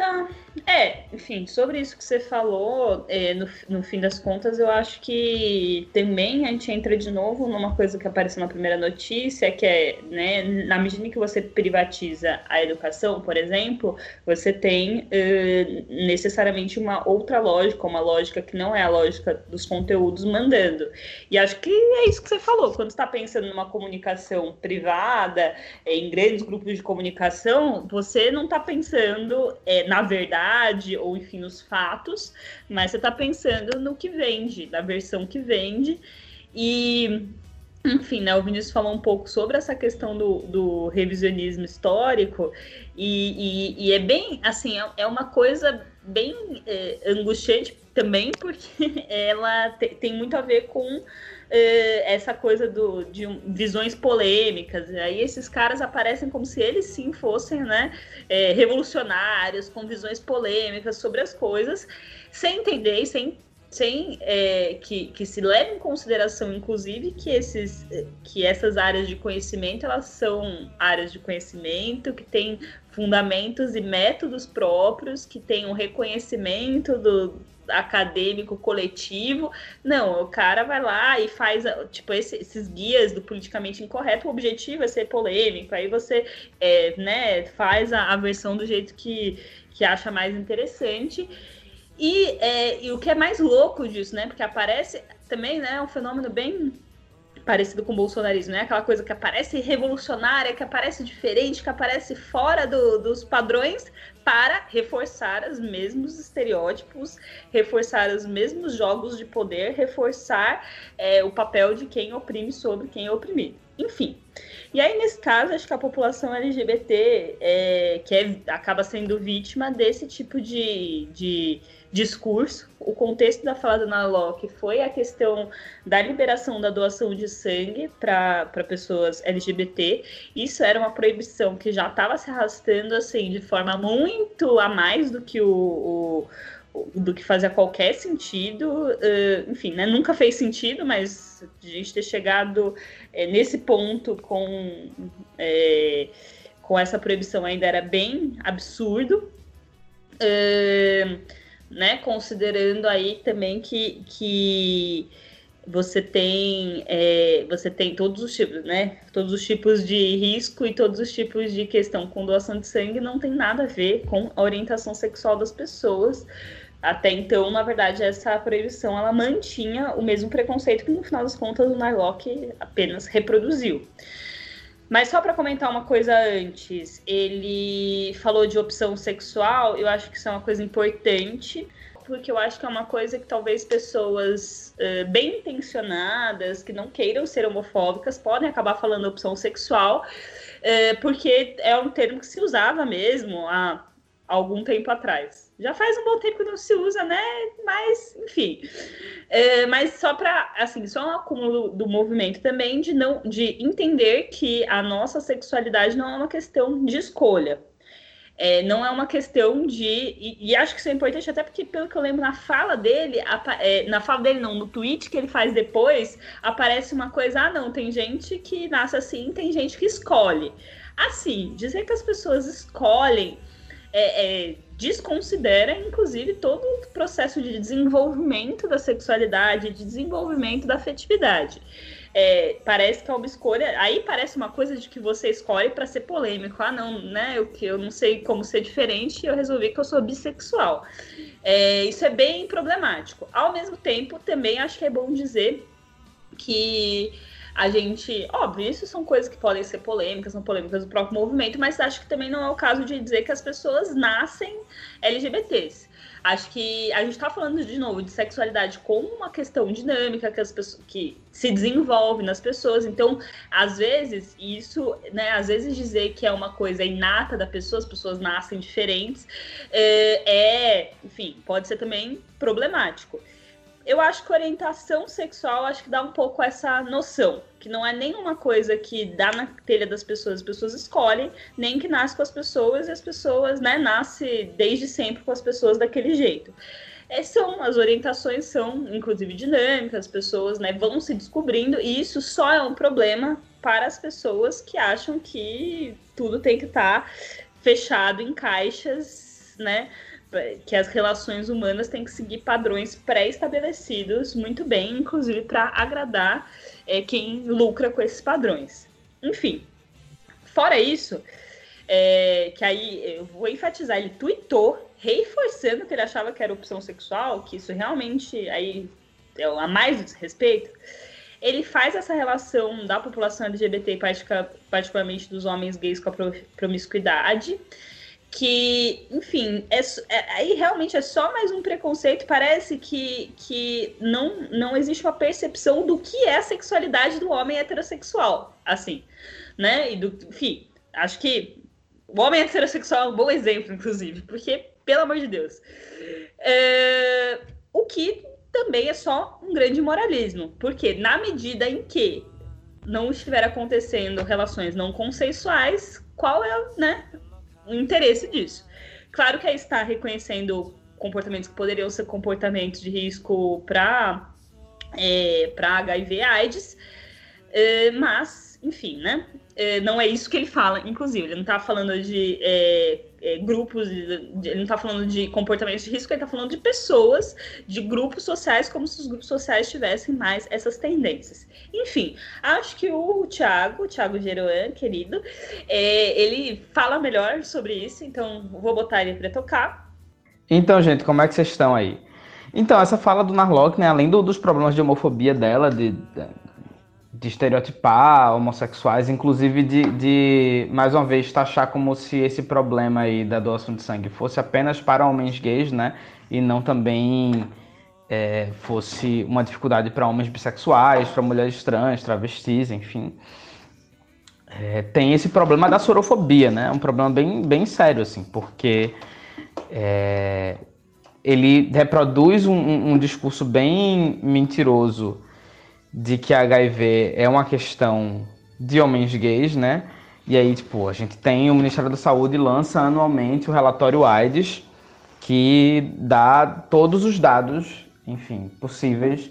Speaker 2: Tá. É, enfim, sobre isso que você falou, é, no, no fim das contas, eu acho que também a gente entra de novo numa coisa que apareceu na primeira notícia, que é, né, na medida que você privatiza a educação, por exemplo, você tem uh, necessariamente uma outra lógica, uma lógica que não é a lógica dos conteúdos mandando. E acho que é isso que você falou, quando está pensando numa comunicação privada, em grandes grupos de comunicação, você não está pensando. É, na verdade, ou enfim, nos fatos, mas você está pensando no que vende, na versão que vende. E, enfim, né, o Vinícius falou um pouco sobre essa questão do, do revisionismo histórico, e, e, e, é bem, assim, é, é uma coisa bem é, angustiante também, porque [laughs] ela te, tem muito a ver com eh, essa coisa do, de um, visões polêmicas. Aí esses caras aparecem como se eles sim fossem né, é, revolucionários, com visões polêmicas sobre as coisas, sem entender e sem sem é, que, que se leve em consideração, inclusive, que, esses, que essas áreas de conhecimento elas são áreas de conhecimento que têm fundamentos e métodos próprios, que têm um reconhecimento do, acadêmico coletivo. Não, o cara vai lá e faz, tipo, esse, esses guias do politicamente incorreto, o objetivo é ser polêmico, aí você é, né, faz a, a versão do jeito que, que acha mais interessante. E, é, e o que é mais louco disso, né? Porque aparece também, né, um fenômeno bem parecido com o bolsonarismo, né? Aquela coisa que aparece revolucionária, que aparece diferente, que aparece fora do, dos padrões para reforçar os mesmos estereótipos, reforçar os mesmos jogos de poder, reforçar é, o papel de quem oprime sobre quem é oprimido. Enfim. E aí, nesse caso, acho que a população LGBT é, que é, acaba sendo vítima desse tipo de, de discurso. O contexto da fala da Ana Locke foi a questão da liberação da doação de sangue para pessoas LGBT. Isso era uma proibição que já estava se arrastando assim de forma muito a mais do que o, o do que fazia qualquer sentido, uh, enfim, né, nunca fez sentido, mas a gente ter chegado é, nesse ponto com, é, com essa proibição ainda era bem absurdo, né, considerando aí também que, que você tem é, você tem todos os tipos, né? Todos os tipos de risco e todos os tipos de questão com doação de sangue não tem nada a ver com a orientação sexual das pessoas. Até então, na verdade, essa proibição ela mantinha o mesmo preconceito que no final das contas o Nylock apenas reproduziu. Mas só para comentar uma coisa antes, ele falou de opção sexual, eu acho que isso é uma coisa importante, porque eu acho que é uma coisa que talvez pessoas uh, bem intencionadas, que não queiram ser homofóbicas, podem acabar falando opção sexual, uh, porque é um termo que se usava mesmo há algum tempo atrás. Já faz um bom tempo que não se usa, né? Mas, enfim. É, mas só para, assim, só um acúmulo do movimento também de não, de entender que a nossa sexualidade não é uma questão de escolha. É, não é uma questão de. E, e, acho que isso é importante, até porque, pelo que eu lembro na fala dele, é, na fala dele, não, no tweet que ele faz depois, aparece uma coisa: ah, não, tem gente que nasce assim, tem gente que escolhe. Assim, dizer que as pessoas escolhem é, é, desconsidera, inclusive, todo o processo de desenvolvimento da sexualidade, de desenvolvimento da afetividade. É, parece que é uma escolha. Aí parece uma coisa de que você escolhe para ser polêmico. Ah, não, né? Eu, eu não sei como ser diferente eu resolvi que eu sou bissexual. É, isso é bem problemático. Ao mesmo tempo, também acho que é bom dizer que a gente, óbvio, isso são coisas que podem ser polêmicas, são polêmicas do próprio movimento, mas acho que também não é o caso de dizer que as pessoas nascem LGBTs. Acho que a gente está falando de novo de sexualidade como uma questão dinâmica que as pessoas que se desenvolve nas pessoas. Então, às vezes, isso, né, às vezes dizer que é uma coisa inata da pessoa, as pessoas nascem diferentes, é, é enfim, pode ser também problemático eu acho que orientação sexual acho que dá um pouco essa noção, que não é nenhuma coisa que dá na telha das pessoas, as pessoas escolhem, nem que nasce com as pessoas e as pessoas, né, nasce desde sempre com as pessoas daquele jeito. É, são as orientações são inclusive dinâmicas, as pessoas, né, vão se descobrindo e isso só é um problema para as pessoas que acham que tudo tem que estar tá fechado em caixas, né? Que as relações humanas têm que seguir padrões pré-estabelecidos muito bem, inclusive para agradar é, quem lucra com esses padrões. Enfim, fora isso, é, que aí eu vou enfatizar, ele tweetou reforçando que ele achava que era opção sexual, que isso realmente aí é a mais desrespeito. Ele faz essa relação da população LGBT, particularmente dos homens gays, com a promiscuidade que, enfim, é, é, aí realmente é só mais um preconceito. Parece que, que não, não existe uma percepção do que é a sexualidade do homem heterossexual, assim, né? E do, enfim, acho que o homem heterossexual é um bom exemplo, inclusive, porque, pelo amor de Deus, é, o que também é só um grande moralismo, porque na medida em que não estiver acontecendo relações não consensuais, qual é, né, interesse disso. Claro que aí está reconhecendo comportamentos que poderiam ser comportamentos de risco para é, para HIV AIDS, é, mas, enfim, né? É, não é isso que ele fala, inclusive. Ele não está falando de é, é, grupos, de, ele não está falando de comportamentos de risco, ele está falando de pessoas, de grupos sociais, como se os grupos sociais tivessem mais essas tendências. Enfim, acho que o Thiago, o Thiago Geroan, querido, é, ele fala melhor sobre isso, então vou botar ele para tocar.
Speaker 5: Então, gente, como é que vocês estão aí? Então, essa fala do Narlock, né, além do, dos problemas de homofobia dela, de, de estereotipar homossexuais, inclusive de, de, mais uma vez, taxar como se esse problema aí da doação de sangue fosse apenas para homens gays, né, e não também é, fosse uma dificuldade para homens bissexuais, para mulheres trans, travestis, enfim. é, tem esse problema da sorofobia, né? É um problema bem, bem sério, assim, porque é, ele reproduz um, um, discurso bem mentiroso de que HIV é uma questão de homens gays, né? E aí, tipo, a gente tem o Ministério da Saúde lança anualmente o relatório AIDS, que dá todos os dados, enfim, possíveis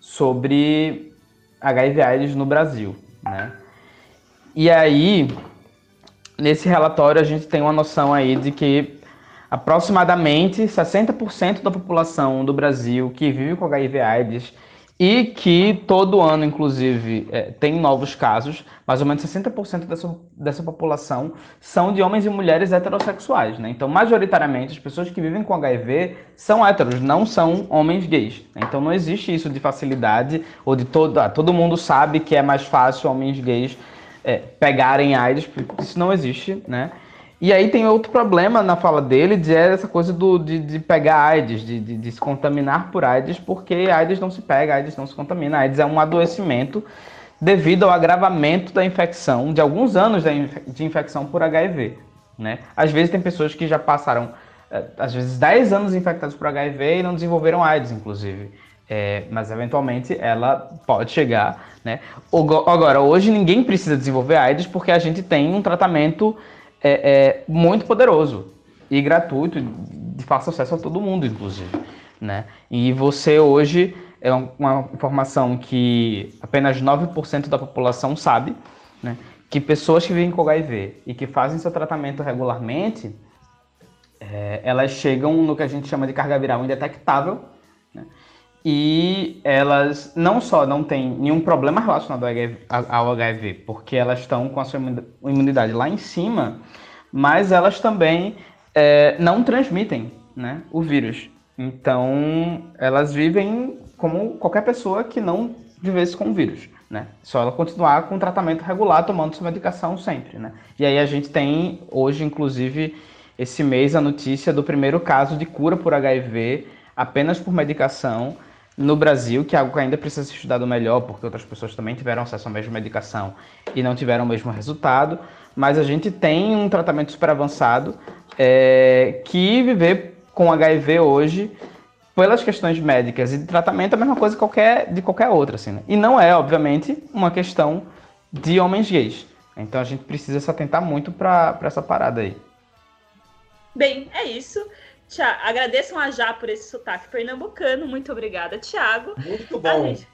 Speaker 5: sobre HIV AIDS no Brasil, né? E aí, nesse relatório a gente tem uma noção aí de que aproximadamente 60% da população do Brasil que vive com HIV AIDS e que todo ano, inclusive, é, tem novos casos, mais ou menos 60% dessa, dessa população são de homens e mulheres heterossexuais. Né? Então, majoritariamente, as pessoas que vivem com HIV são héteros, não são homens gays. Né? Então, não existe isso de facilidade ou de todo, ah, todo mundo sabe que é mais fácil homens gays é, pegarem AIDS, isso não existe, né? E aí tem outro problema na fala dele, de é essa coisa do, de, de pegar AIDS, de, de, de, se contaminar por AIDS, porque AIDS não se pega, AIDS não se contamina. AIDS é um adoecimento devido ao agravamento da infecção, de alguns anos de infecção por HIV. Né? Às vezes tem pessoas que já passaram, é, às vezes, 10 anos infectados por HIV e não desenvolveram AIDS, inclusive. É, mas eventualmente ela pode chegar, né? Agora, hoje ninguém precisa desenvolver AIDS porque a gente tem um tratamento é, é muito poderoso e gratuito, de fácil acesso a todo mundo, inclusive. Né? E você hoje é uma informação que apenas 9% da população sabe, né? que pessoas que vivem com HIV e que fazem seu tratamento regularmente, é, elas chegam no que a gente chama de carga viral indetectável? E elas não só não têm nenhum problema relacionado ao HIV, porque elas estão com a sua imunidade lá em cima, mas elas também é, não transmitem né, o vírus. Então, elas vivem como qualquer pessoa que não vivesse com o vírus. Né? Só ela continuar com o tratamento regular, tomando sua medicação sempre. Né? E aí a gente tem hoje, inclusive, esse mês, a notícia do primeiro caso de cura por HIV apenas por medicação no Brasil, que é algo que ainda precisa ser estudado melhor, porque outras pessoas também tiveram acesso à mesma medicação e não tiveram o mesmo resultado, mas a gente tem um tratamento super avançado é, que viver com HIV hoje, pelas questões médicas e de tratamento, é a mesma coisa qualquer, de qualquer outra. Assim, né? E não é, obviamente, uma questão de homens gays. Então a gente precisa se atentar muito para essa parada aí.
Speaker 2: Bem, é isso. Tiago, agradeçam a Já por esse sotaque pernambucano. Muito obrigada, Tiago.
Speaker 1: Muito bom.
Speaker 2: Gente...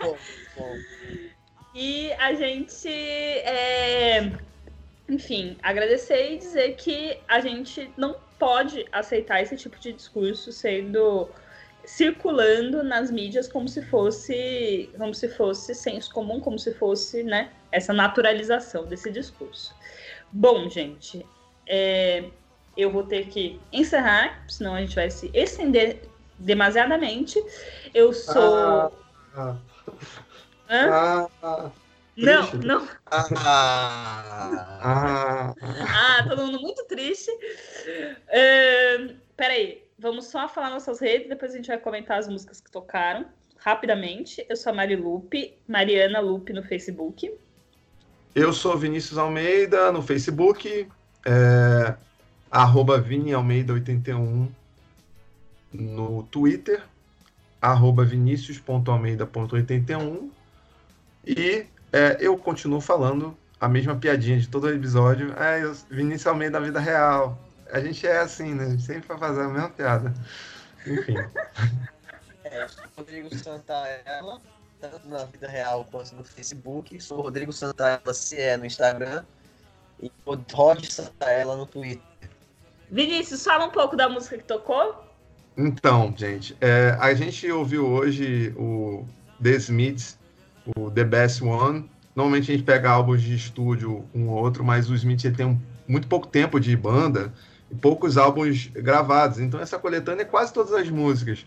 Speaker 2: bom, bom. [laughs] E a gente, é... enfim, agradecer e dizer que a gente não pode aceitar esse tipo de discurso sendo circulando nas mídias como se fosse como se fosse senso comum, como se fosse, né, essa naturalização desse discurso. Bom, gente, é, eu vou ter que encerrar, senão a gente vai se estender demasiadamente. Eu sou. Ah, ah, ah, não, não. Ah, ah, ah, todo mundo muito triste. Uh, peraí, vamos só falar nossas redes, depois a gente vai comentar as músicas que tocaram rapidamente. Eu sou a Mari Lupe, Mariana Lupe no Facebook.
Speaker 1: Eu sou Vinícius Almeida no Facebook. É, arroba Vini Almeida 81 no Twitter, arroba vinicius.almeida.81 e é, eu continuo falando a mesma piadinha de todo episódio. É, Vinícius Almeida da vida real. A gente é assim, né? A gente sempre vai fazer a mesma piada. Enfim. [laughs]
Speaker 3: É, Rodrigo Santaella, tanto na vida real quanto no Facebook. Sou Rodrigo Santaella, se é no Instagram. E Rod Santaella no Twitter.
Speaker 2: Vinícius, fala um pouco da música que tocou.
Speaker 1: Então, gente, é, a gente ouviu hoje o The Smiths, o The Best One. Normalmente a gente pega álbuns de estúdio um ou outro, mas o Smiths tem muito pouco tempo de banda e poucos álbuns gravados. Então essa coletânea é quase todas as músicas.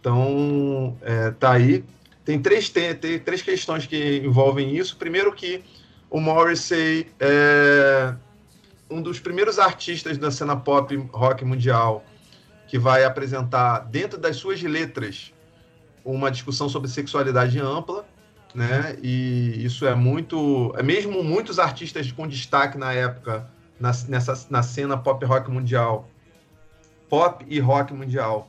Speaker 1: Então, é, tá aí. Tem três, tem, tem três questões que envolvem isso. Primeiro que o Morrissey é, um dos primeiros artistas da cena pop rock mundial que vai apresentar dentro das suas letras uma discussão sobre sexualidade ampla. né? E isso é muito, é mesmo muitos artistas com destaque na época na, nessa na cena pop rock mundial, pop e rock mundial,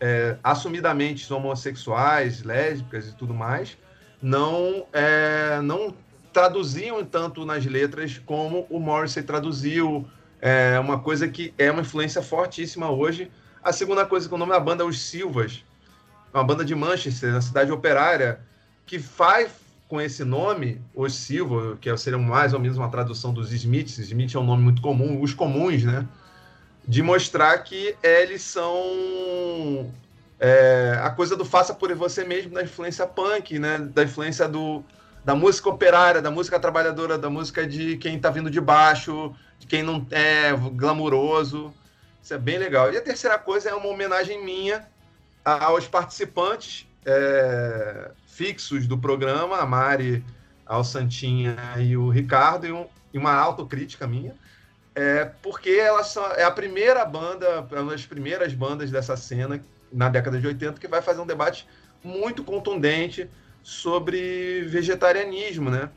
Speaker 1: é, assumidamente homossexuais, lésbicas e tudo mais, não é, não traduziam tanto nas letras como o Morrissey traduziu. É uma coisa que é uma influência fortíssima hoje. A segunda coisa que o nome da banda é Os Silvas, uma banda de Manchester, na cidade operária, que faz com esse nome, Os Silva, que seria mais ou menos uma tradução dos Smiths, Smith é um nome muito comum, os comuns, né? De mostrar que eles são é, a coisa do faça por você mesmo, da influência punk, né? Da influência do, da música operária, da música trabalhadora, da música de quem está vindo de baixo, de quem não é glamuroso. Isso é bem legal. E a terceira coisa é uma homenagem minha aos participantes é, fixos do programa, a Mari, ao Santinha e o Ricardo, e, um, e uma autocrítica minha, é, porque elas são, é a primeira banda, uma das primeiras bandas dessa cena na década de 80 que vai fazer um debate muito contundente sobre vegetarianismo, né?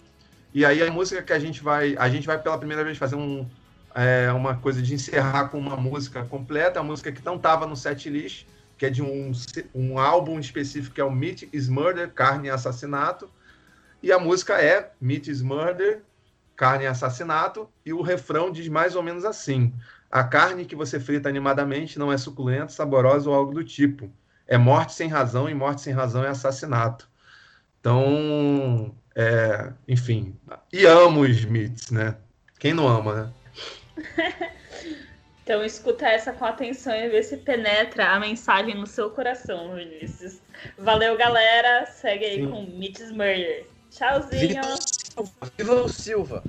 Speaker 1: E aí a música que a gente vai, a gente vai pela primeira vez fazer um, é, uma coisa de encerrar com uma música completa, a música que não estava no set list, que é de um, um álbum específico que é o Meat is Murder, Carne e Assassinato, e a música é Meat is Murder, Carne e Assassinato, e o refrão diz mais ou menos assim: a carne que você frita animadamente não é suculenta, saborosa ou algo do tipo. É morte sem razão, e morte sem razão é assassinato. Então, é, enfim, e amo os Smiths, né? Quem não ama,
Speaker 2: né? [laughs] então, escuta essa com atenção e ver se penetra a mensagem no seu coração, Vinícius. Valeu, galera. Segue aí Sim. com Mitch Murder. Tchauzinho.
Speaker 6: Viva o Silva.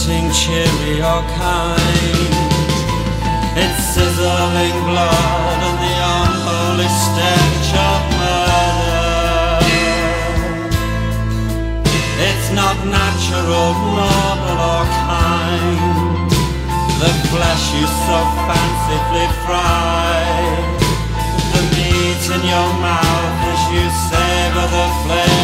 Speaker 6: Comforting, cheery, or kind. It's sizzling blood and the unholy stench of murder. It's not natural, normal, or kind. The flesh you so fancifully fry. The meat in your mouth as you savor the flavor